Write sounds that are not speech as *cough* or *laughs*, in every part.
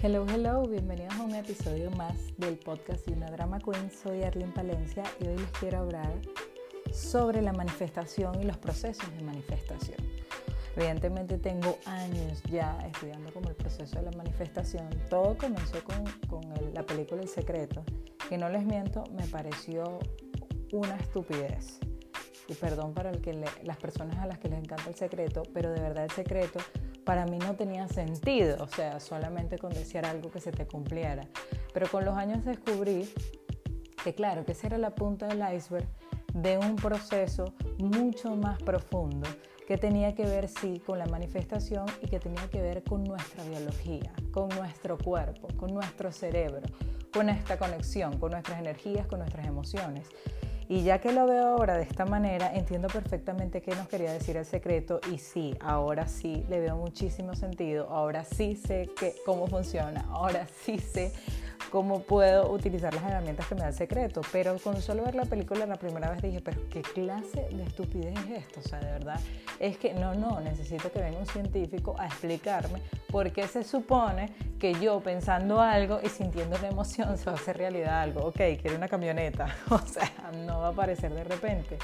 Hello, hello, bienvenidos a un episodio más del podcast de una drama queen. Soy Arlene Palencia y hoy les quiero hablar sobre la manifestación y los procesos de manifestación. Evidentemente tengo años ya estudiando como el proceso de la manifestación. Todo comenzó con, con la película El Secreto, que no les miento, me pareció una estupidez. Y perdón para el que las personas a las que les encanta el secreto, pero de verdad el secreto para mí no tenía sentido, o sea, solamente con decir algo que se te cumpliera. Pero con los años descubrí que claro, que esa era la punta del iceberg de un proceso mucho más profundo que tenía que ver sí con la manifestación y que tenía que ver con nuestra biología, con nuestro cuerpo, con nuestro cerebro, con esta conexión, con nuestras energías, con nuestras emociones. Y ya que lo veo ahora de esta manera, entiendo perfectamente qué nos quería decir el secreto y sí, ahora sí le veo muchísimo sentido, ahora sí sé que, cómo funciona, ahora sí sé cómo puedo utilizar las herramientas que me da el secreto. Pero con solo ver la película la primera vez dije, pero ¿qué clase de estupidez es esto? O sea, de verdad, es que no, no, necesito que venga un científico a explicarme por qué se supone que yo pensando algo y sintiendo la emoción se va a hacer realidad algo. Ok, quiero una camioneta. *laughs* O sea, no va a aparecer de repente.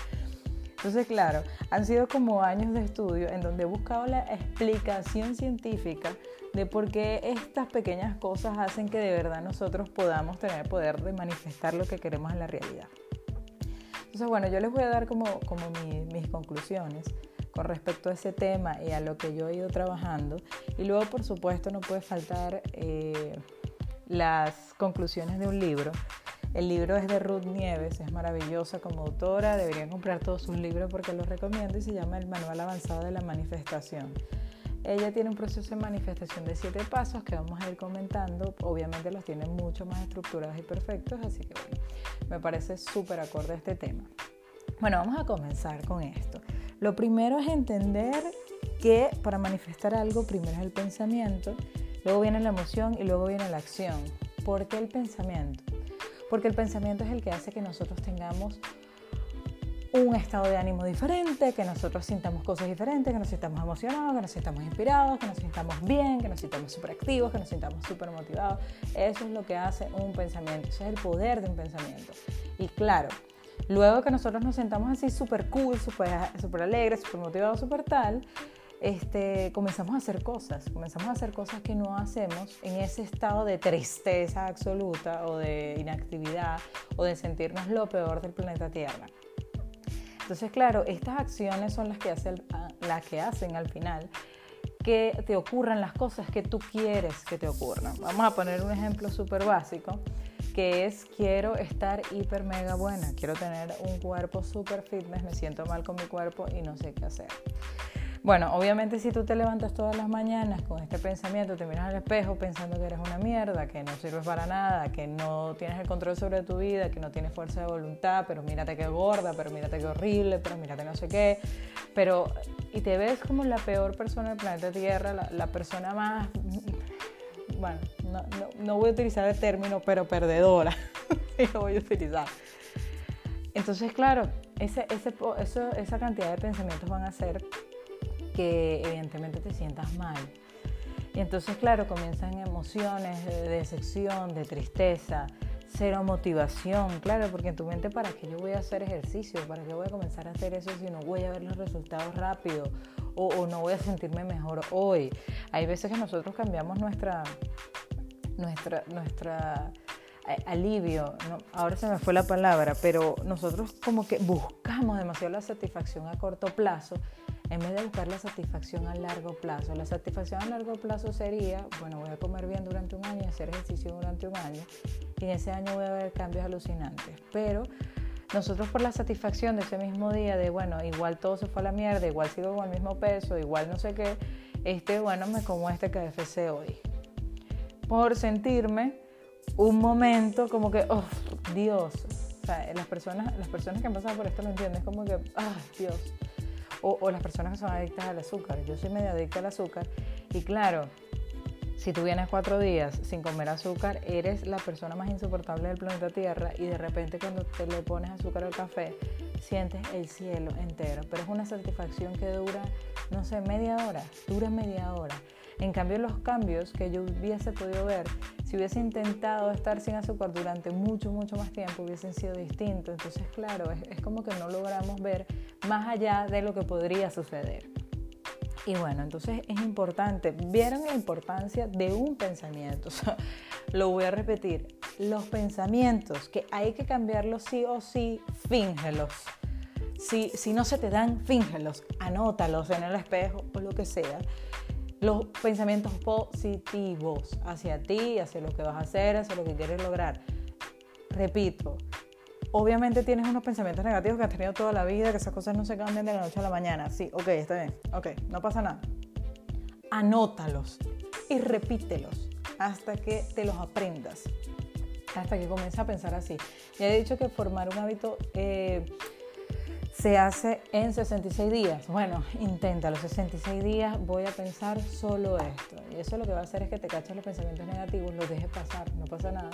Entonces, claro, han sido como años de estudio en donde he buscado la explicación científica de por qué estas pequeñas cosas hacen que de verdad nosotros podamos tener el poder de manifestar lo que queremos en la realidad. Entonces, bueno, yo les voy a dar como, como mis conclusiones con respecto a ese tema y a lo que yo he ido trabajando. Y luego, por supuesto, no puede faltar eh, las conclusiones de un libro. El libro es de Ruth Nieves, es maravillosa como autora, deberían comprar todos sus libros porque los recomiendo y se llama El Manual Avanzado de la Manifestación. Ella tiene un proceso de manifestación de siete pasos que vamos a ir comentando. Obviamente los tiene mucho más estructurados y perfectos, así que me parece súper acorde este tema. Bueno, vamos a comenzar con esto. Lo primero es entender que para manifestar algo, primero es el pensamiento, luego viene la emoción y luego viene la acción. ¿Por qué el pensamiento? Porque el pensamiento es el que hace que nosotros tengamos un estado de ánimo diferente, que nosotros sintamos cosas diferentes, que nos sintamos emocionados, que nos sintamos inspirados, que nos sintamos bien, que nos sintamos súper activos, que nos sintamos súper motivados. Eso es lo que hace un pensamiento, eso es el poder de un pensamiento. Y claro, luego que nosotros nos sentamos así súper cool, súper super alegres, súper motivados, súper tal, este, comenzamos a hacer cosas, comenzamos a hacer cosas que no hacemos en ese estado de tristeza absoluta o de inactividad o de sentirnos lo peor del planeta Tierra. Entonces, claro, estas acciones son las que, hacen, las que hacen al final que te ocurran las cosas que tú quieres que te ocurran. Vamos a poner un ejemplo súper básico, que es quiero estar hiper mega buena, quiero tener un cuerpo súper fitness, me siento mal con mi cuerpo y no sé qué hacer. Bueno, obviamente si tú te levantas todas las mañanas con este pensamiento, te miras al espejo pensando que eres una mierda, que no sirves para nada, que no tienes el control sobre tu vida, que no tienes fuerza de voluntad, pero mírate qué gorda, pero mírate qué horrible, pero mírate no sé qué, pero y te ves como la peor persona del planeta Tierra, la, persona más, bueno, no, voy a utilizar el término, pero perdedora, *laughs* lo voy a utilizar. Entonces, claro, ese, ese, eso, esa cantidad de pensamientos van a ser que evidentemente te sientas mal. Y entonces, claro, comienzan emociones de decepción, de tristeza, cero motivación, claro, porque en tu mente, ¿para qué yo voy a hacer ejercicio? ¿Para qué voy a comenzar a hacer eso si no voy a ver los resultados rápido? O, no voy a sentirme mejor hoy. Hay veces que nosotros cambiamos nuestra, nuestra, nuestra alivio, ahora se me fue la palabra, pero nosotros como que buscamos demasiado la satisfacción a corto plazo en vez de buscar la satisfacción a largo plazo. La satisfacción a largo plazo sería, bueno, voy a comer bien durante un año y hacer ejercicio durante un año y en ese año voy a ver cambios alucinantes. Pero nosotros por la satisfacción de ese mismo día de, bueno, igual todo se fue a la mierda, igual sigo con el mismo peso, igual no sé qué, este, bueno, me como este KFC hoy. Por sentirme un momento como que, oh, Dios. O sea, las personas, las personas que han pasado por esto lo entienden, es como que, ah, Dios o, las personas que son adictas al azúcar. Yo soy medio adicta al azúcar y claro, si tú vienes cuatro días sin comer azúcar, eres la persona más insoportable del planeta Tierra y de repente cuando te le pones azúcar al café, sientes el cielo entero. Pero es una satisfacción que dura, no sé, media hora, dura media hora. En cambio, los cambios que yo hubiese podido ver, si hubiese intentado estar sin azúcar durante mucho, mucho más tiempo, hubiesen sido distintos. Entonces, claro, es, como que no logramos ver más allá de lo que podría suceder. Y bueno, entonces es importante, vieron la importancia de un pensamiento. *laughs* Lo voy a repetir, los pensamientos que hay que cambiarlos sí o sí, fíngelos. Si, si no se te dan, fíngelos, anótalos en el espejo o lo que sea. Los pensamientos positivos hacia ti, hacia lo que vas a hacer, hacia lo que quieres lograr. Repito, obviamente tienes unos pensamientos negativos que has tenido toda la vida, que esas cosas no se cambian de la noche a la mañana. Sí, ok, está bien, ok, no pasa nada. Anótalos y repítelos hasta que te los aprendas, hasta que comiences a pensar así. Ya he dicho que formar un hábito eh, se hace en 66 días. Bueno, intenta los 66 días, voy a pensar solo esto. Y eso lo que va a hacer es que te caches los pensamientos negativos, los dejes pasar, no pasa nada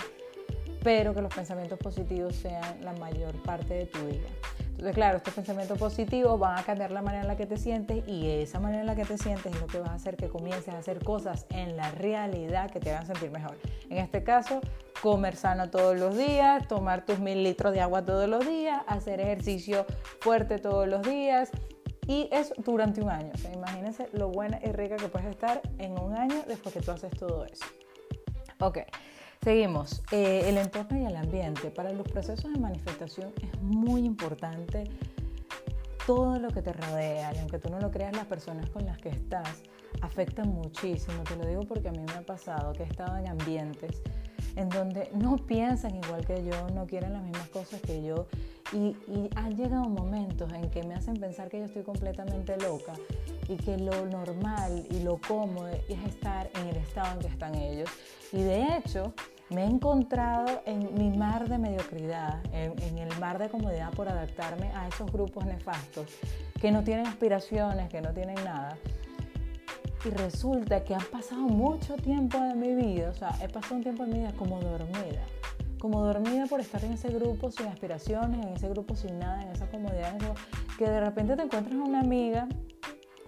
pero que los pensamientos positivos sean la mayor parte de tu día. Entonces, claro, estos pensamientos positivos van a cambiar la manera en la que te sientes y esa manera en la que te sientes es lo que va a hacer que comiences a hacer cosas en la realidad que te hagan sentir mejor. En este caso, comer sano todos los días, tomar tus mil litros de agua todos los días, hacer ejercicio fuerte todos los días, y eso durante un año. imagínense lo buena y rica que puedes estar en un año después que tú haces todo eso. Ok, Seguimos. Eh, el entorno y el ambiente. Para los procesos de manifestación es muy importante todo lo que te rodea. Y aunque tú no lo creas, las personas con las que estás afectan muchísimo. Te lo digo porque a mí me ha pasado que he estado en ambientes en donde no piensan igual que yo, no quieren las mismas cosas que yo. Y, y han llegado momentos en que me hacen pensar que yo estoy completamente loca y que lo normal y lo cómodo es estar en el estado en que están ellos. Y de hecho, me he encontrado en mi mar de mediocridad, en, el mar de comodidad por adaptarme a esos grupos nefastos que no tienen aspiraciones, que no tienen nada. Y resulta que han pasado mucho tiempo de mi vida, o sea, he pasado un tiempo de mi vida como dormida, como dormida por estar en ese grupo sin aspiraciones, en ese grupo sin nada, en esa comodidad, que de repente te encuentras una amiga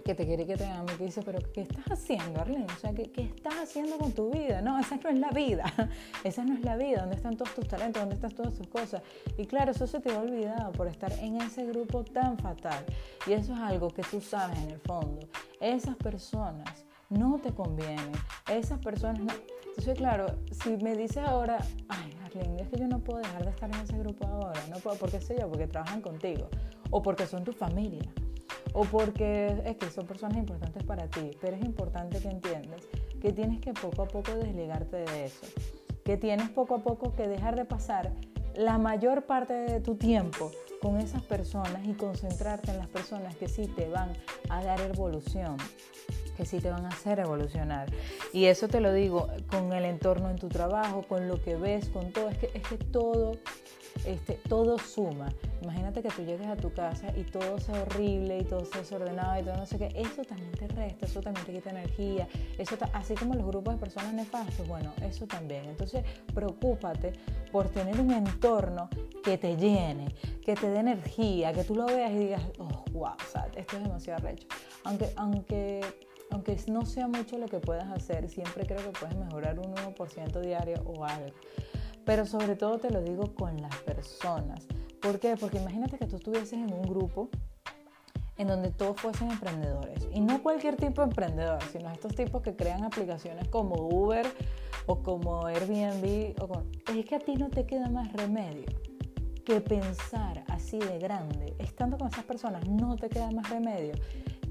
que te quiere que te ame, que dice, pero ¿qué estás haciendo, Arlene? O sea, ¿qué, ¿qué, estás haciendo con tu vida? No, esa no es la vida, *laughs* esa no es la vida, ¿dónde están todos tus talentos? ¿Dónde están todas tus cosas? Y claro, eso se te ha olvidado por estar en ese grupo tan fatal. Y eso es algo que tú sabes en el fondo. Esas personas no te convienen, esas personas no... Entonces, claro, si me dices ahora, ay, Arlene, es que yo no puedo dejar de estar en ese grupo ahora, no puedo, ¿por qué sé yo? Porque trabajan contigo o porque son tu familia o porque es que son personas importantes para ti, pero es importante que entiendas que tienes que poco a poco desligarte de eso, que tienes poco a poco que dejar de pasar la mayor parte de tu tiempo con esas personas y concentrarte en las personas que sí te van a dar evolución, que sí te van a hacer evolucionar. Y eso te lo digo con el entorno en tu trabajo, con lo que ves, con todo, es que, es que todo este, todo suma. Imagínate que tú llegues a tu casa y todo sea horrible y todo sea desordenado y todo no sé qué. Eso también te resta, eso también te quita energía. Eso así como los grupos de personas nefastos, bueno, eso también. Entonces, preocúpate por tener un entorno que te llene, que te dé energía, que tú lo veas y digas, oh, wow, esto es demasiado recho. Aunque, aunque aunque no sea mucho lo que puedas hacer, siempre creo que puedes mejorar un 1% diario o algo pero sobre todo te lo digo con las personas. ¿Por qué? Porque imagínate que tú estuvieses en un grupo en donde todos fuesen emprendedores. Y no cualquier tipo de emprendedor, sino estos tipos que crean aplicaciones como Uber o como Airbnb. Es que a ti no te queda más remedio que pensar así de grande. Estando con esas personas no te queda más remedio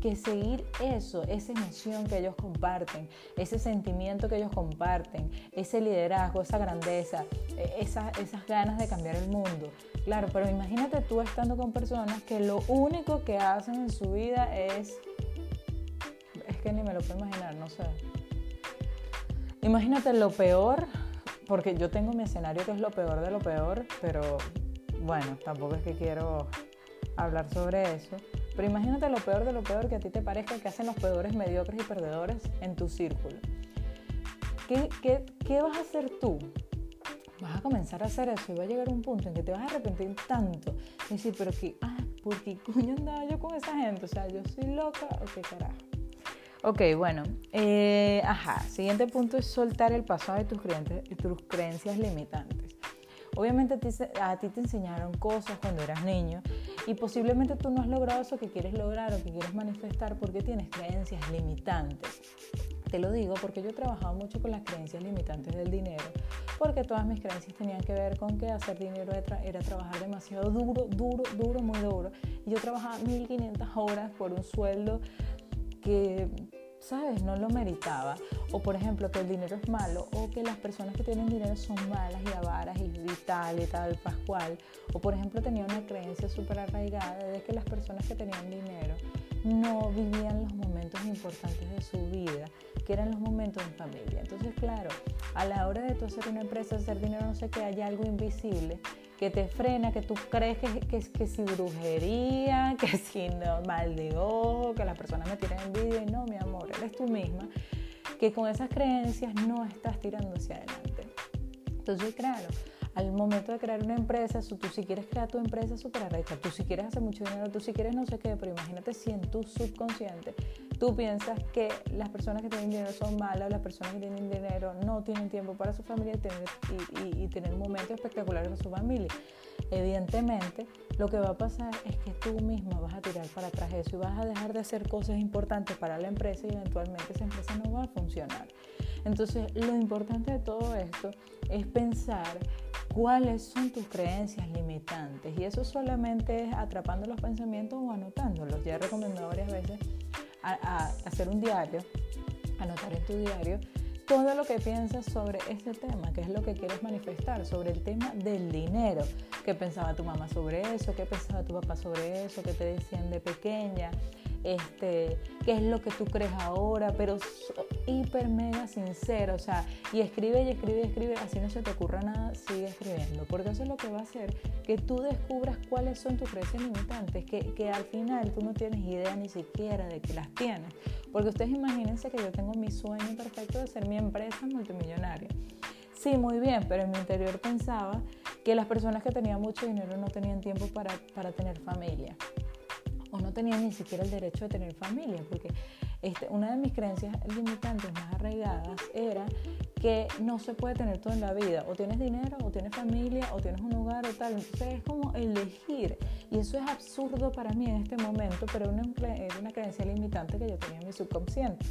que seguir eso, esa emoción que ellos comparten, ese sentimiento que ellos comparten, ese liderazgo, esa grandeza, e, esas, esas ganas de cambiar el mundo. Claro, pero imagínate tú estando con personas que lo único que hacen en su vida es... Es que ni me lo puedo imaginar, no sé. Imagínate lo peor, porque yo tengo mi escenario que es lo peor de lo peor, pero bueno, tampoco es que quiero hablar sobre eso. Pero imagínate lo peor de lo peor que a ti te parezca que hacen los peores mediocres y perdedores en tu círculo. ¿Qué, qué, qué vas a hacer tú? Vas a comenzar a hacer eso y va a llegar un punto en que te vas a arrepentir tanto. Y decir, pero qué, ah, ¿por qué coño andaba yo con esa gente? O sea, yo soy loca o qué carajo. Ok, bueno, eh, ajá, siguiente punto es soltar el pasado de tus, creencias, tus creencias limitantes. Obviamente a ti, te enseñaron cosas cuando eras niño y posiblemente tú no has logrado eso que quieres lograr o que quieres manifestar porque tienes creencias limitantes. Te lo digo porque yo he trabajado mucho con las creencias limitantes del dinero, porque todas mis creencias tenían que ver con que hacer dinero era trabajar demasiado duro, duro, duro, muy duro. Y yo trabajaba 1500 horas por un sueldo que, ¿sabes? No lo meritaba. O por ejemplo, que el dinero es malo, o que las personas que tienen dinero son malas y avaras y, tal y tal, pascual. O por ejemplo, tenía una creencia súper arraigada de que las personas que tenían dinero no vivían los momentos importantes de su vida, que eran los momentos en familia. Entonces, claro, a la hora de tú hacer una empresa, hacer dinero, no sé qué, hay algo invisible que te frena, que tú crees que, que, que si brujería, *laughs* que si no, mal de ojo, que las personas me tienen envidia y no, mi amor, eres tú misma, que con esas creencias no estás tirando hacia adelante. Entonces, claro, al momento de crear una empresa, tú si quieres crear tu empresa súper arrecha, tú si quieres hacer mucho dinero, tú si quieres no sé qué, pero imagínate si en tu subconsciente tú piensas que las personas que tienen dinero son malas, las personas que tienen dinero no tienen tiempo para su familia y, y, y tener momentos espectaculares con su familia. Evidentemente, lo que va a pasar es que tú misma vas a tirar para atrás eso y vas a dejar de hacer cosas importantes para la empresa y eventualmente esa empresa no va a funcionar. Entonces, lo importante de todo esto es pensar cuáles son tus creencias limitantes. Y eso solamente es atrapando los pensamientos o anotándolos. Ya he recomendado varias veces a, hacer un diario, anotar en tu diario todo lo que piensas sobre este tema, qué es lo que quieres manifestar, sobre el tema del dinero, qué pensaba tu mamá sobre eso, qué pensaba tu papá sobre eso, qué te decían de pequeña, este, qué es lo que tú crees ahora, pero hiper mega sincero, o sea, y escribe y escribe y escribe, así no se te ocurra nada, sigue escribiendo, porque eso es lo que va a hacer que tú descubras cuáles son tus creencias limitantes, que, que al final tú no tienes idea ni siquiera de que las tienes, porque ustedes imagínense que yo tengo mi sueño perfecto de ser mi empresa multimillonaria. Sí, muy bien, pero en mi interior pensaba que las personas que tenían mucho dinero no tenían tiempo para, para tener familia o no tenían ni siquiera el derecho de tener familia, porque este, una de mis creencias limitantes más arraigadas era que no se puede tener todo en la vida. O tienes dinero, o tienes familia, o tienes un hogar, o tal. Entonces es como elegir. Y eso es absurdo para mí en este momento, pero una, es una creencia limitante que yo tenía en mi subconsciente.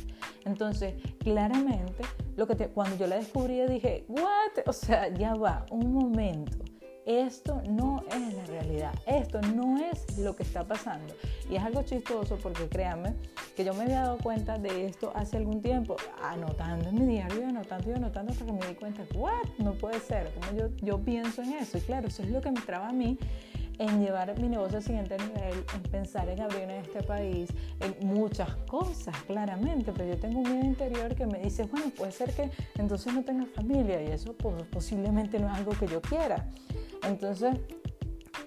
Entonces, claramente, lo que cuando yo la descubrí, dije, ¿what? O sea, ya va, un momento esto no es la realidad, esto no es lo que está pasando. Y es algo chistoso porque créanme que yo me había dado cuenta de esto hace algún tiempo, anotando en mi diario, anotando y anotando hasta que me di cuenta, ¿what? No puede ser, como yo, yo pienso en eso. Y claro, eso es lo que me traba a mí en llevar mi negocio al siguiente nivel, en pensar en abrir en este país, en muchas cosas, claramente, pero yo tengo un miedo interior que me dice, bueno, puede ser que entonces no tenga familia y eso pues, posiblemente no es algo que yo quiera. Entonces,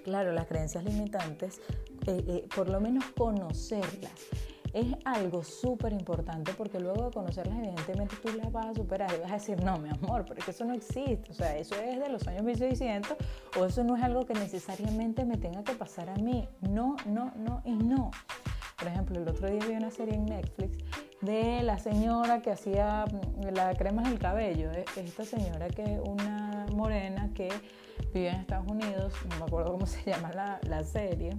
claro, las creencias limitantes, eh, eh, por lo menos conocerlas es algo súper importante porque luego de conocerlas, evidentemente tú las vas a superar y vas a decir, no, mi amor, pero es que eso no existe, o sea, eso es de los años 1600 o eso no es algo que necesariamente me tenga que pasar a mí. No, no, no y no. Por ejemplo, el otro día vi una serie en Netflix de la señora que hacía mm, la crema del cabello, e, esta señora que es una morena que vive en Estados Unidos, no me acuerdo cómo se *laughs* llama la, la serie,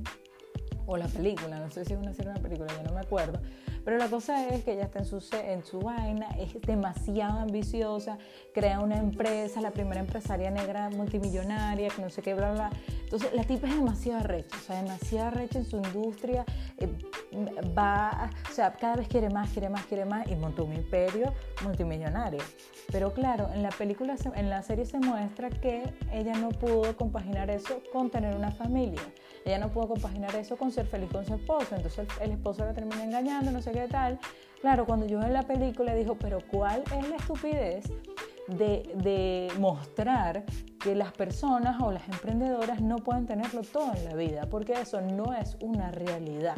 o la película, no sé si es una serie o una película, yo no me acuerdo, pero la cosa es que ella está en su, en su vaina, es demasiado ambiciosa, crea una empresa, la primera empresaria negra multimillonaria, que no sé qué, bla, bla. Entonces, la tipa es demasiado arrecha, o sea, demasiado arrecha en su industria, eh, va, o sea, cada vez quiere más, quiere más, quiere más, y montó un imperio multimillonario. Pero claro, en la película, en la serie se muestra que ella no pudo compaginar eso con tener una familia. Ella no pudo compaginar eso con ser feliz con su esposo. Entonces el, esposo la termina engañando, no sé qué tal. Claro, cuando yo en la película dijo, pero ¿cuál es la estupidez de, de, mostrar que las personas o las emprendedoras no pueden tenerlo todo en la vida? Porque eso no es una realidad.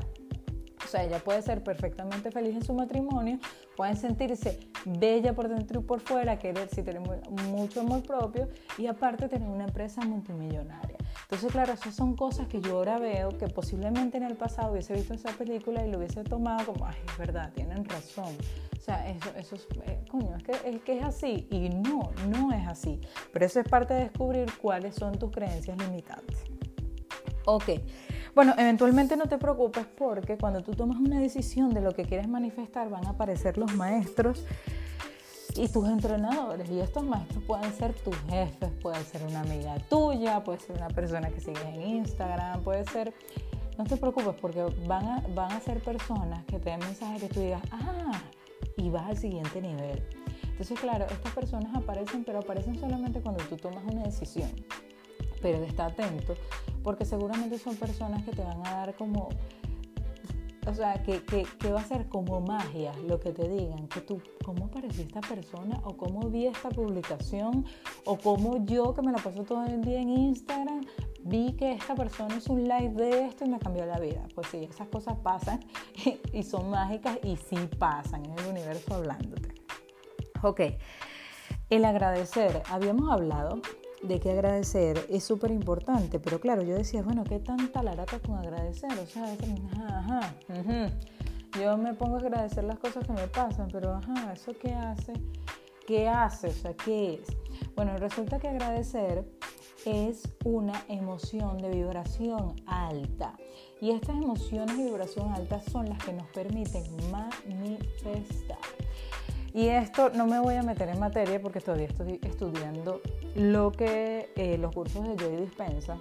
O sea, ella puede ser perfectamente feliz en su matrimonio, pueden sentirse bella por dentro y por fuera, querer si tener mucho amor propio y aparte tener una empresa multimillonaria. Entonces, claro, esas son cosas que yo ahora veo que posiblemente en el pasado hubiese visto esa película y lo hubiese tomado como, ay, es verdad, tienen razón. O sea, eso, eso es, eh, coño, es que, es así. Y no, no es así. Pero eso es parte de descubrir cuáles son tus creencias limitantes. Ok. Bueno, eventualmente no te preocupes porque cuando tú tomas una decisión de lo que quieres manifestar van a aparecer los maestros y tus entrenadores. Y estos maestros pueden ser tus jefes, puede ser una amiga tuya, puede ser una persona que sigues en Instagram, puede ser... No te preocupes porque van a, van a ser personas que te den mensajes que tú digas, ah, y vas al siguiente nivel. Entonces, claro, estas personas aparecen, pero aparecen solamente cuando tú tomas una decisión. Pero está atento porque seguramente son personas que te van a dar como o sea, que, que, va a ser como magia lo que te digan, que tú, ¿cómo apareció esta persona? O cómo vi esta publicación, o cómo yo que me la paso todo el día en Instagram, vi que esta persona hizo un live de esto y me cambió la vida. Pues sí, esas cosas pasan *laughs* y, son mágicas y sí pasan en el universo hablándote. Ok, el agradecer, habíamos hablado de que agradecer es súper importante, pero claro, yo decía, bueno, ¿qué tanta larata con agradecer? O sea, ajá, ajá, yo me pongo a agradecer las cosas que me pasan, pero ajá, ¿eso qué hace? ¿Qué hace? O sea, ¿qué es? Bueno, resulta que agradecer es una emoción de vibración alta. Y estas emociones de vibración alta son las que nos permiten manifestar. Y esto no me voy a meter en materia porque todavía estoy estudiando lo que eh, los cursos de Joy dispensa,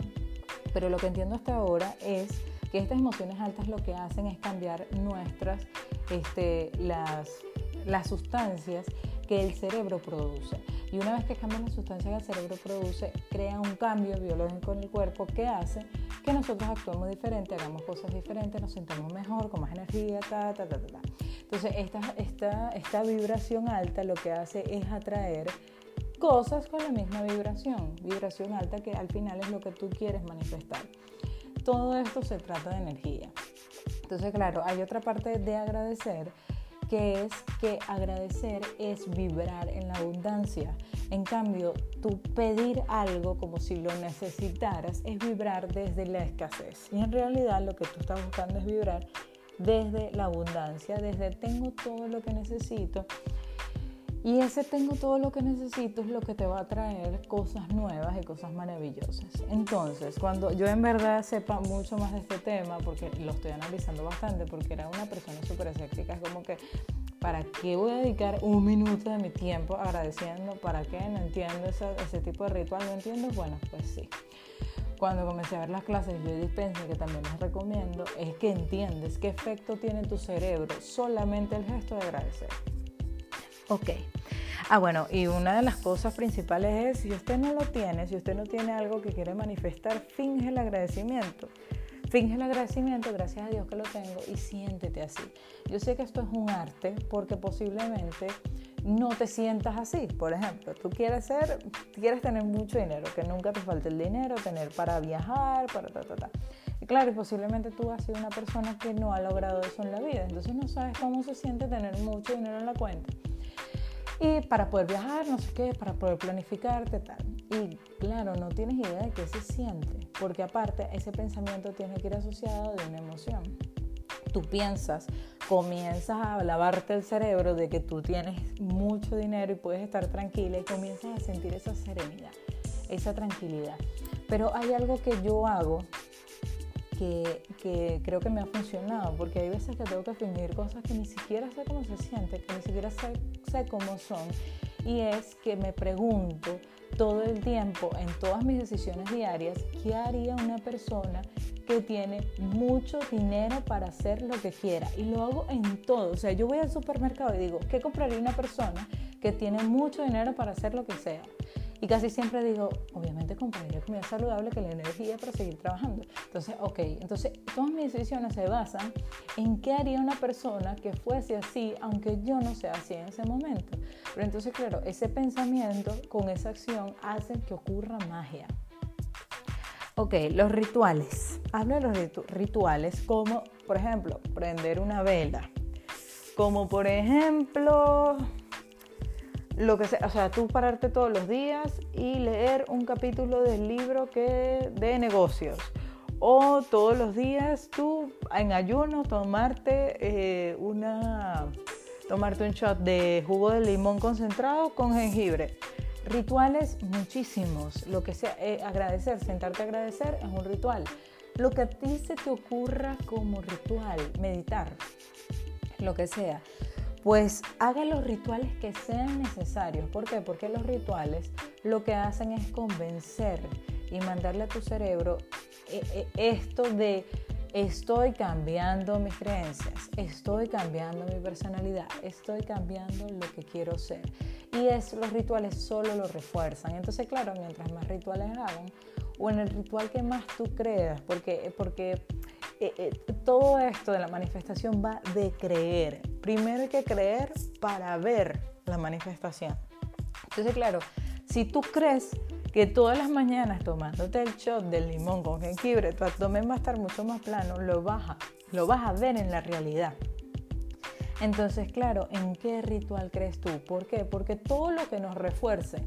pero lo que entiendo hasta ahora es que estas emociones altas lo que hacen es cambiar nuestras, este, las, las sustancias que el cerebro produce. Y una vez que cambian las sustancias que el cerebro produce, crea un cambio biológico en el cuerpo que hace que nosotros actuemos diferente, hagamos cosas diferentes, nos sintamos mejor, con más energía, ta, ta, ta, ta. Entonces, esta, esta, esta vibración alta lo que hace es atraer cosas con la misma vibración, vibración alta que al final es lo que tú quieres manifestar. Todo esto se trata de energía. Entonces, claro, hay otra parte de agradecer que es que agradecer es vibrar en la abundancia. En cambio, tú pedir algo como si lo necesitaras es vibrar desde la escasez. Y en realidad lo que tú estás buscando es vibrar desde la abundancia, desde tengo todo lo que necesito. Y ese tengo todo lo que necesito es lo que te va a traer cosas nuevas y cosas maravillosas. Entonces, cuando yo en verdad sepa mucho más de este tema, porque lo estoy analizando bastante, porque era una persona súper escéptica, es como que, ¿para qué voy a dedicar un minuto de mi tiempo agradeciendo? ¿Para qué? No entiendo ese, ese tipo de ritual, ¿no entiendo? Bueno, pues sí cuando comencé a ver las clases de Dispensa, que también les recomiendo, es que entiendes qué efecto tiene en tu cerebro solamente el gesto de agradecer. Ok. Ah, bueno, y una de las cosas principales es, si usted no lo tiene, si usted no tiene algo que quiere manifestar, finge el agradecimiento. Finge el agradecimiento, gracias a Dios que lo tengo, y siéntete así. Yo sé que esto es un arte porque posiblemente no te sientas así. Por ejemplo, tú quieres ser, quieres tener mucho dinero, que nunca te falte el dinero, tener para viajar, para ta, ta, ta. Y claro, posiblemente tú has sido una persona que no ha logrado eso en la vida, entonces no sabes cómo se siente tener mucho dinero en la cuenta. Y para poder viajar, no sé qué, para poder planificarte, tal. Y claro, no tienes idea de qué se siente, porque aparte ese pensamiento tiene que ir asociado de una emoción tú piensas, comienzas a lavarte el cerebro de que tú tienes mucho dinero y puedes estar tranquila y comienzas a sentir esa serenidad, esa tranquilidad. Pero hay algo que yo hago que, que, creo que me ha funcionado, porque hay veces que tengo que fingir cosas que ni siquiera sé cómo se siente, que ni siquiera sé, sé cómo son. Y es que me pregunto todo el tiempo, en todas mis decisiones diarias, ¿qué haría una persona que tiene mucho dinero para hacer lo que quiera. Y lo hago en todo. O sea, yo voy al supermercado y digo, ¿qué compraría una persona que tiene mucho dinero para hacer lo que sea? Y casi siempre digo, obviamente compraría comida saludable que la energía para seguir trabajando. Entonces, ok, entonces todas mis decisiones se basan en qué haría una persona que fuese así, aunque yo no sea así en ese momento. Pero entonces, claro, ese pensamiento con esa acción hace que ocurra magia. Ok, los rituales. Hablo de los rituales como, por ejemplo, prender una vela. Como por ejemplo, lo que sea, o sea, tú pararte todos los días y leer un capítulo del libro que de negocios. O todos los días tú en ayuno tomarte eh, una tomarte un shot de jugo de limón concentrado con jengibre. Rituales muchísimos. Lo que sea, eh, agradecer, sentarte a agradecer es un ritual. Lo que a ti se te ocurra como ritual, meditar, lo que sea pues haga los rituales que sean necesarios. ¿Por qué? Porque los rituales lo que hacen es convencer y mandarle a tu cerebro eh, eh, esto de estoy cambiando mis creencias, estoy cambiando mi personalidad, estoy cambiando lo que quiero ser. Y es, los rituales solo lo refuerzan. Entonces, claro, mientras más rituales hagan, o en el ritual que más tú creas, porque, porque eh, eh, todo esto de la manifestación va de creer. Primero hay que creer para ver la manifestación. Entonces, claro, si tú crees que todas las mañanas tomándote el shot del limón con jengibre, tu abdomen va a estar mucho más plano, lo vas a, lo vas a ver en la realidad. Entonces, claro, ¿en qué ritual crees tú? ¿Por qué? Porque todo lo que nos refuerce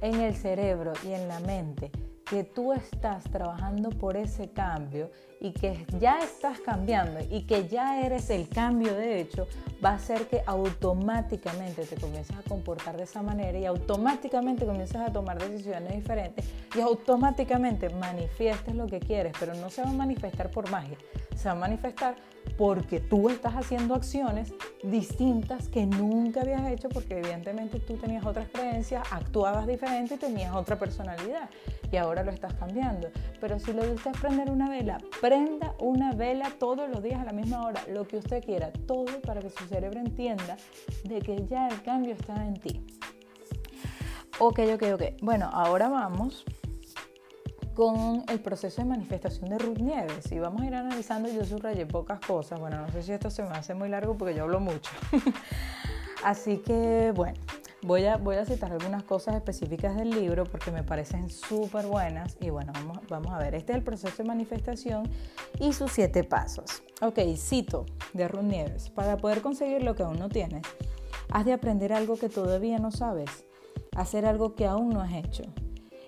en el cerebro y en la mente que tú estás trabajando por ese cambio y que ya estás cambiando y que ya eres el cambio de hecho, va a hacer que automáticamente te comiences a comportar de esa manera y automáticamente comiences a tomar decisiones diferentes y automáticamente manifiestes lo que quieres, pero no se va a manifestar por magia, se va a manifestar porque tú estás haciendo acciones distintas que nunca habías hecho porque evidentemente tú tenías otras creencias, actuabas diferente y tenías otra personalidad y ahora lo estás cambiando. Pero si lo de usted es prender una vela, prenda una vela todos los días a la misma hora, lo que usted quiera, todo para que su cerebro entienda de que ya el cambio está en ti. Ok, ok, ok. Bueno, ahora vamos con el proceso de manifestación de Ruth Nieves. Y vamos a ir analizando, yo subrayé pocas cosas, bueno, no sé si esto se me hace muy largo porque yo hablo mucho. *laughs* Así que bueno, voy a, voy a citar algunas cosas específicas del libro porque me parecen súper buenas y bueno, vamos, vamos a ver, este es el proceso de manifestación y sus siete pasos. Ok, cito de Ruth Nieves, para poder conseguir lo que aún no tienes, has de aprender algo que todavía no sabes, hacer algo que aún no has hecho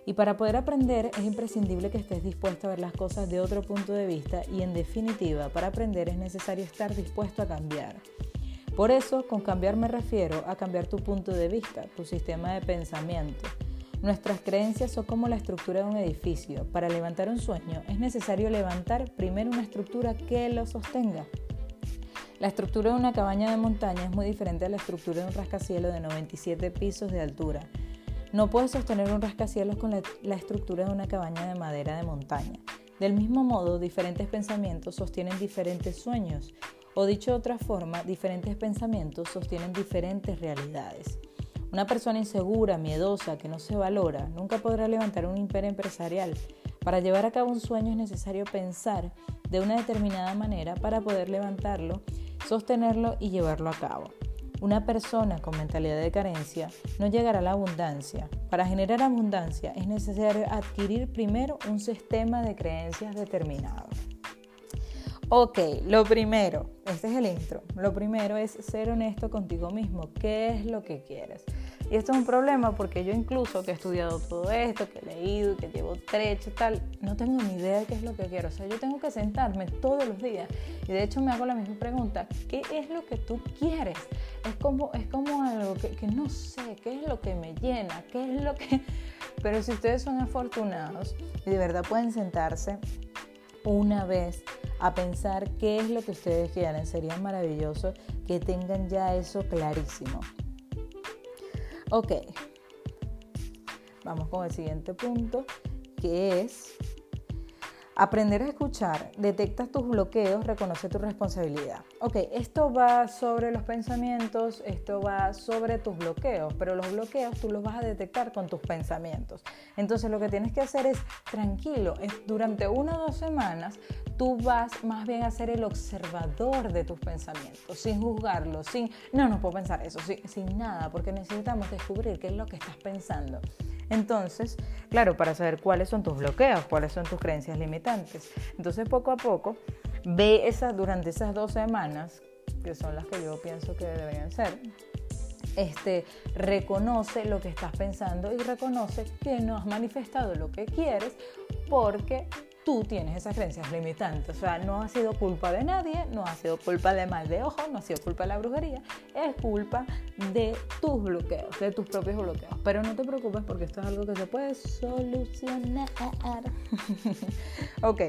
y para poder aprender es imprescindible que estés dispuesto a ver las cosas de otro punto de vista y en definitiva, para aprender es necesario estar dispuesto a cambiar. Por eso, con cambiar me refiero a cambiar tu punto de vista, tu sistema de pensamiento. Nuestras creencias son como la estructura de un edificio. Para levantar un sueño es necesario levantar primero una estructura que lo sostenga. La estructura de una cabaña de montaña es muy diferente a la estructura de un rascacielos de 97 pisos de altura. No puedes sostener un rascacielos con la, estructura de una cabaña de madera de montaña. Del mismo modo, diferentes pensamientos sostienen diferentes sueños, o dicho de otra forma, diferentes pensamientos sostienen diferentes realidades. Una persona insegura, miedosa, que no se valora, nunca podrá levantar un imperio empresarial. Para llevar a cabo un sueño es necesario pensar de una determinada manera para poder levantarlo, sostenerlo y llevarlo a cabo. Una persona con mentalidad de carencia no llegará a la abundancia. Para generar abundancia es necesario adquirir primero un sistema de creencias determinado. Ok, lo primero, este es el intro, lo primero es ser honesto contigo mismo. ¿Qué es lo que quieres? Y esto es un problema porque yo incluso que he estudiado todo esto, que he leído, que llevo trecho y tal, no tengo ni idea de qué es lo que quiero. O sea, yo tengo que sentarme todos los días y de hecho me hago la misma pregunta, ¿qué es lo que tú quieres? Es como, es como algo que, que no sé, ¿qué es lo que me llena? ¿Qué es lo que...? *laughs* Pero si ustedes son afortunados y de verdad pueden sentarse una vez a pensar qué es lo que ustedes quieren, sería maravilloso que tengan ya eso clarísimo. Ok, vamos con el siguiente punto, que es Aprender a escuchar, detectas tus bloqueos, reconoce tu responsabilidad. Ok, esto va sobre los pensamientos, esto va sobre tus bloqueos, pero los bloqueos tú los vas a detectar con tus pensamientos. Entonces lo que tienes que hacer es tranquilo, durante una o dos semanas tú vas más bien a ser el observador de tus pensamientos, sin juzgarlos, sin, no, no puedo pensar eso, sin, sin nada, porque necesitamos descubrir qué es lo que estás pensando. Entonces, claro, para saber cuáles son tus bloqueos, cuáles son tus creencias limitantes. Entonces, poco a poco, ve esas durante esas dos semanas, que son las que yo pienso que deberían ser, este, reconoce lo que estás pensando y reconoce que no has manifestado lo que quieres porque tú tienes esas creencias limitantes. O sea, no ha sido culpa de nadie, no ha sido culpa de mal de ojo, no ha sido culpa de la brujería, es culpa de tus bloqueos, de tus propios bloqueos. Pero no te preocupes porque esto es algo que se puede solucionar. *laughs* ok.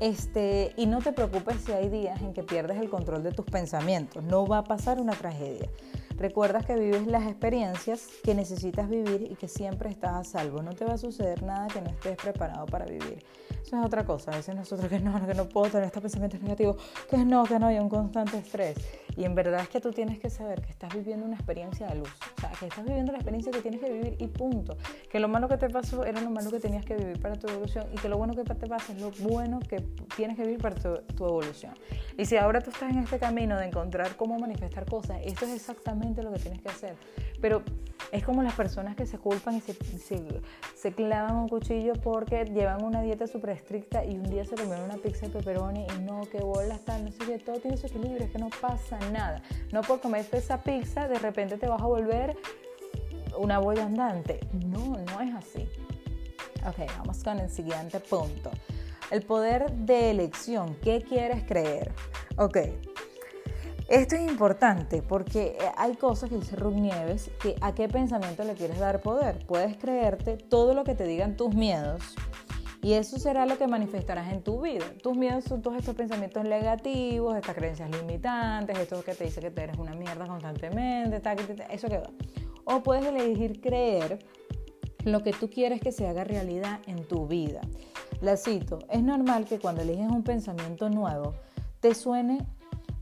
Este, y no te preocupes si hay días en que pierdes el control de tus pensamientos. No va a pasar una tragedia. Recuerdas que vives las experiencias que necesitas vivir y que siempre estás a salvo. No te va a suceder nada que no estés preparado para vivir. Eso es otra cosa. A veces nosotros que no, que no puedo tener estos pensamientos negativos, que no, que no, hay un constante estrés. Y en verdad es que tú tienes que saber que estás viviendo una experiencia de luz. O sea, que estás viviendo la experiencia que tienes que vivir y punto. Que lo malo que te pasó era lo malo que tenías que vivir para tu evolución y que lo bueno que te pasa es lo bueno que tienes que vivir para tu, tu evolución. Y si ahora tú estás en este camino de encontrar cómo manifestar cosas, esto es exactamente lo que tienes que hacer. Pero es como las personas que se culpan y se, se, clavan un cuchillo porque llevan una dieta súper estricta y un día se comieron una pizza de pepperoni y no, que bolas tal, no sé qué, todo tiene su equilibrio, es que no pasa nada. No por comerte esa pizza de repente te vas a volver una boya andante. No, no es así. Ok, vamos con el siguiente punto. El poder de elección. ¿Qué quieres creer? Ok, esto es importante porque eh, hay cosas que dice Ruth Nieves que a qué pensamiento le quieres dar poder. Puedes creerte todo lo que te digan tus miedos y eso será lo que manifestarás en tu vida. Tus miedos son todos estos pensamientos negativos, estas creencias limitantes, esto que te dice que te eres una mierda constantemente, eso que va. O puedes elegir creer lo que tú quieres que se haga realidad en tu vida. La cito, es normal que cuando eliges un pensamiento nuevo te suene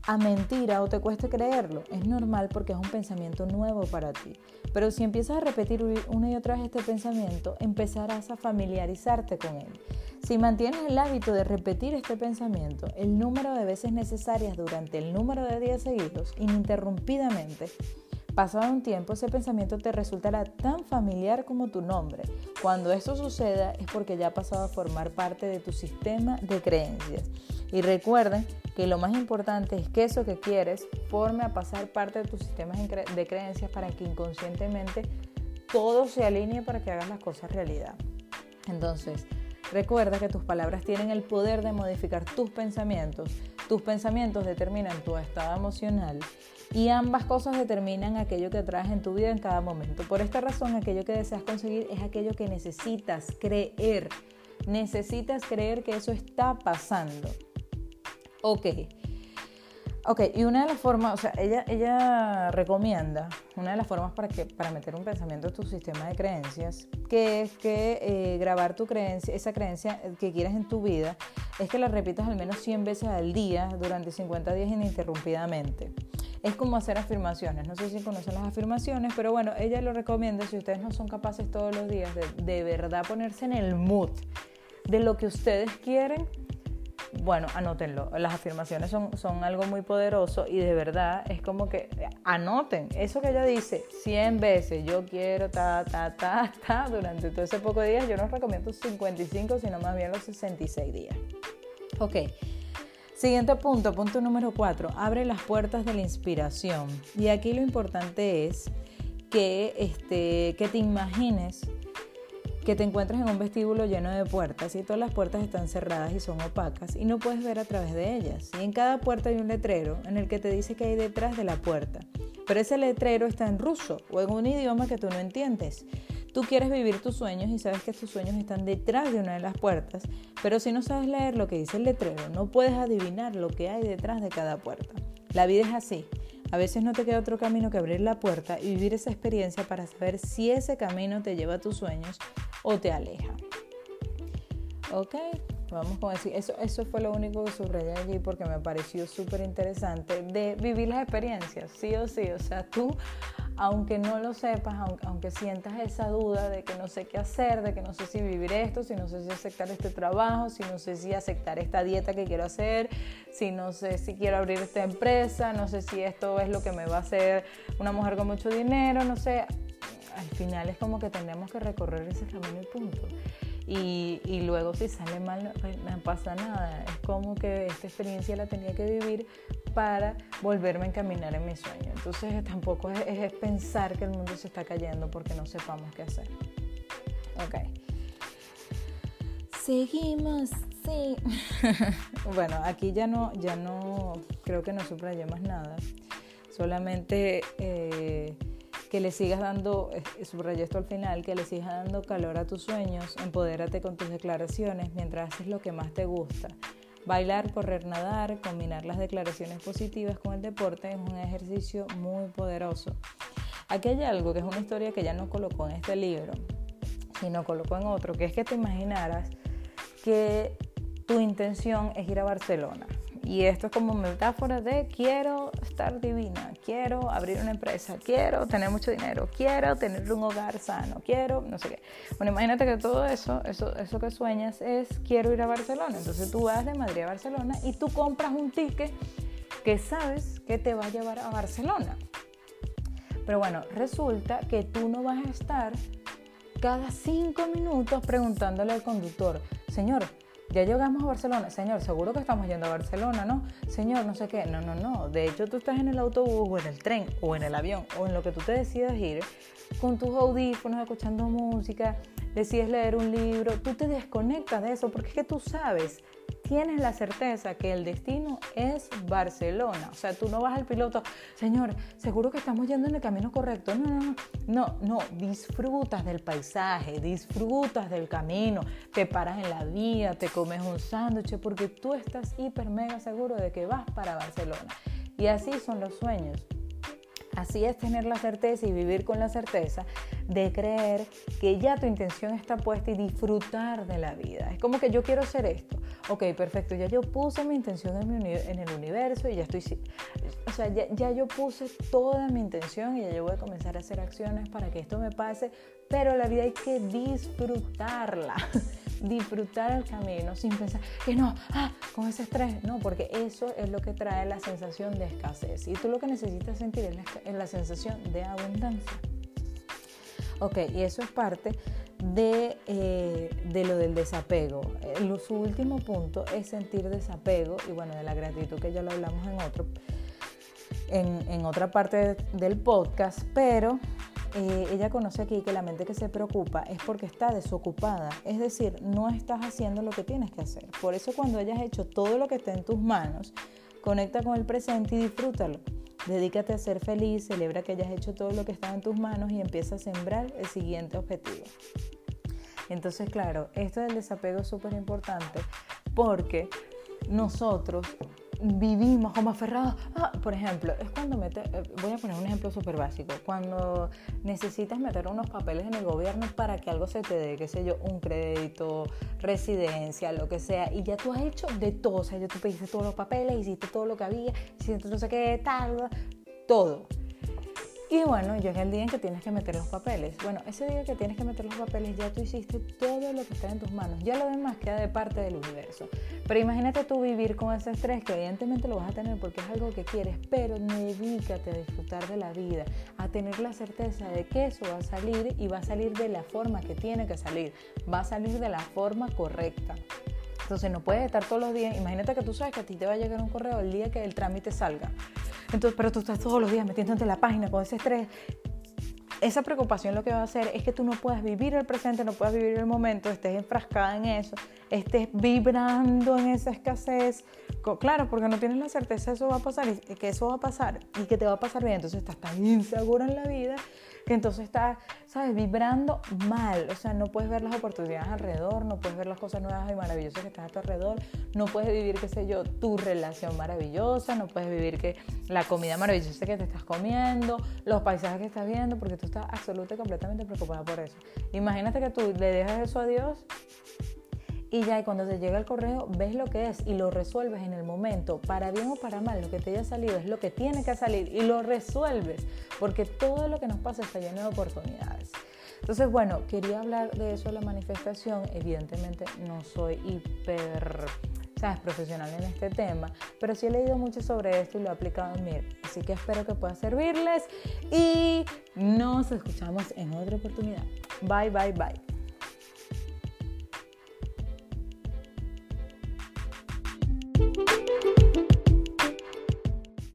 a mentira o te cueste creerlo. Es normal porque es un pensamiento nuevo para ti. Pero si empiezas a repetir una y otra vez este pensamiento, empezarás a familiarizarte con él. Si mantienes el hábito de repetir este pensamiento el número de veces necesarias durante el número de días seguidos, ininterrumpidamente, pasado un tiempo ese pensamiento te resultará tan familiar como tu nombre. Cuando esto suceda es porque ya ha pasado a formar parte de tu sistema de creencias. Y recuerden que lo más importante es que eso que quieres forme a pasar parte de tus sistemas de creencias para que inconscientemente todo se alinee para que hagas las cosas realidad. Entonces, recuerda que tus palabras tienen el poder de modificar tus pensamientos. Tus pensamientos determinan tu estado emocional y ambas cosas determinan aquello que atraes en tu vida en cada momento. Por esta razón, aquello que deseas conseguir es aquello que necesitas creer. Necesitas creer que eso está pasando. Ok. Ok, y una de las formas, o sea, ella, ella recomienda, una de las formas para, que, para meter un pensamiento en tu sistema de creencias, que es que eh, grabar tu creencia, esa creencia que quieres en tu vida, es que la repitas al menos 100 veces al día durante 50 días ininterrumpidamente. Es como hacer afirmaciones, no sé si conocen las afirmaciones, pero bueno, ella lo recomienda si ustedes no son capaces todos los días de, de verdad ponerse en el mood de lo que ustedes quieren, bueno, anótenlo. Las afirmaciones son, son algo muy poderoso y de verdad es como que anoten eso que ella dice 100 veces. Yo quiero ta, ta, ta, ta durante todo ese poco de días. Yo no recomiendo 55, sino más bien los 66 días. Ok. Siguiente punto, punto número 4. Abre las puertas de la inspiración. Y aquí lo importante es que, este, que te imagines que te encuentras en un vestíbulo lleno de puertas y todas las puertas están cerradas y son opacas y no puedes ver a través de ellas. Y en cada puerta hay un letrero en el que te dice que hay detrás de la puerta. Pero ese letrero está en ruso o en un idioma que tú no entiendes. Tú quieres vivir tus sueños y sabes que tus sueños están detrás de una de las puertas, pero si no sabes leer lo que dice el letrero, no puedes adivinar lo que hay detrás de cada puerta. La vida es así. A veces no te queda otro camino que abrir la puerta y vivir esa experiencia para saber si ese camino te lleva a tus sueños o te aleja. Ok, vamos con decir, eso, eso fue lo único que subrayé allí porque me pareció súper interesante de vivir las experiencias, sí o sí. O sea, tú, aunque no lo sepas, aunque, sientas esa duda de que no sé qué hacer, de que no sé si vivir esto, si no sé si aceptar este trabajo, si no sé si aceptar esta dieta que quiero hacer, si no sé si quiero abrir esta empresa, no sé si esto es lo que me va a hacer una mujer con mucho dinero, no sé al final es como que tenemos que recorrer ese camino y punto. Y, y, luego si sale mal no, pues, no, pasa nada. Es como que esta experiencia la tenía que vivir para volverme a encaminar en mi sueño. Entonces tampoco es, es pensar que el mundo se está cayendo porque no sepamos qué hacer. Ok. Seguimos, sí. *laughs* bueno, aquí ya no, ya no, creo que no subrayé más nada. Solamente eh, que le sigas dando, eh, subrayé esto al final, que le sigas dando calor a tus sueños, empodérate con tus declaraciones mientras haces lo que más te gusta. Bailar, correr, nadar, combinar las declaraciones positivas con el deporte es un ejercicio muy poderoso. Aquí hay algo que es una historia que ya no colocó en este libro, sino colocó en otro, que es que te imaginaras que tu intención es ir a Barcelona. Y esto es como metáfora de quiero estar divina, quiero abrir una empresa, quiero tener mucho dinero, quiero tener un hogar sano, quiero no sé qué. Bueno, imagínate que todo eso, eso, eso que sueñas es quiero ir a Barcelona. Entonces tú vas de Madrid a Barcelona y tú compras un ticket que sabes que te va a llevar a Barcelona. Pero bueno, resulta que tú no vas a estar cada cinco minutos preguntándole al conductor, señor, ya llegamos a Barcelona, señor, seguro que estamos yendo a Barcelona, ¿no? Señor, no sé qué, no, no, no. De hecho, tú estás en el autobús o en el tren o en el avión o en lo que tú te decidas ir con tus audífonos, escuchando música, decides leer un libro, tú te desconectas de eso porque es que tú sabes tienes la certeza que el destino es Barcelona. O sea, tú no vas al piloto, señor, seguro que estamos yendo en el camino correcto. No, no, no, no, disfrutas del paisaje, disfrutas del camino, te paras en la vía, te comes un sándwich, porque tú estás hiper mega seguro de que vas para Barcelona. Y así son los sueños. Así es tener la certeza y vivir con la certeza de creer que ya tu intención está puesta y disfrutar de la vida. Es como que yo quiero hacer esto. Ok, perfecto, ya yo puse mi intención en, el universo y ya estoy... O sea, ya, yo puse toda mi intención y ya yo voy a comenzar a hacer acciones para que esto me pase, pero la vida hay que disfrutarla. *laughs* disfrutar el camino sin pensar que no, ah, con ese estrés, no, porque eso es lo que trae la sensación de escasez y tú lo que necesitas sentir es la, la sensación de abundancia. Ok, y eso es parte de, eh, de, lo del desapego. su último punto es sentir desapego y bueno, de la gratitud que ya lo hablamos en otro, en, en otra parte del podcast, pero eh, ella conoce aquí que la mente que se preocupa es porque está desocupada, es decir, no estás haciendo lo que tienes que hacer. Por eso cuando hayas hecho todo lo que está en tus manos, conecta con el presente y disfrútalo. Dedícate a ser feliz, celebra que hayas hecho todo lo que está en tus manos y empieza a sembrar el siguiente objetivo. Entonces, claro, esto del desapego es súper importante porque nosotros vivimos como aferrados. Ah, por ejemplo, es cuando mete, eh, voy a poner un ejemplo súper básico, cuando necesitas meter unos papeles en el gobierno para que algo se te dé, qué sé yo, un crédito, residencia, lo que sea, y ya tú has hecho de todo, o sea, ya tú pediste todos los papeles, hiciste todo lo que había, hiciste no sé qué, tal, todo. Y bueno, llega el día en que tienes que meter los papeles. Bueno, ese día que tienes que meter los papeles ya tú hiciste todo lo que está en tus manos. Ya lo demás queda de parte del universo. Pero imagínate tú vivir con ese estrés que evidentemente lo vas a tener porque es algo que quieres, pero dedícate a disfrutar de la vida, a tener la certeza de que eso va a salir y va a salir de la forma que tiene que salir. Va a salir de la forma correcta. Entonces no puedes estar todos los días. Imagínate que tú sabes que a ti te va a llegar un correo el día que el trámite salga. Entonces, pero tú estás todos los días metiéndote en la página con ese estrés. Esa preocupación lo que va a hacer es que tú no puedas vivir el presente, no puedas vivir el momento, estés enfrascada en eso, estés vibrando en esa escasez. Claro, porque no tienes la certeza de eso va a pasar que eso va a pasar y que te va a pasar bien. Entonces estás tan insegura en la vida que entonces estás, ¿sabes?, vibrando mal. O sea, no puedes ver las oportunidades alrededor, no puedes ver las cosas nuevas y maravillosas que están a tu alrededor, no puedes vivir, qué sé yo, tu relación maravillosa, no puedes vivir que la comida maravillosa que te estás comiendo, los paisajes que estás viendo, porque tú estás absolutamente completamente preocupada por eso. Imagínate que tú le dejas eso a Dios y ya y cuando te llega el correo ves lo que es y lo resuelves en el momento, para bien o para mal, lo que te haya salido es lo que tiene que salir y lo resuelves, porque todo lo que nos pasa está lleno de oportunidades. Entonces, bueno, quería hablar de eso, la manifestación. Evidentemente no soy hiper, sabes, profesional en este tema, pero sí he leído mucho sobre esto y lo he aplicado en mí. Así que espero que pueda servirles y nos escuchamos en otra oportunidad. Bye, bye, bye.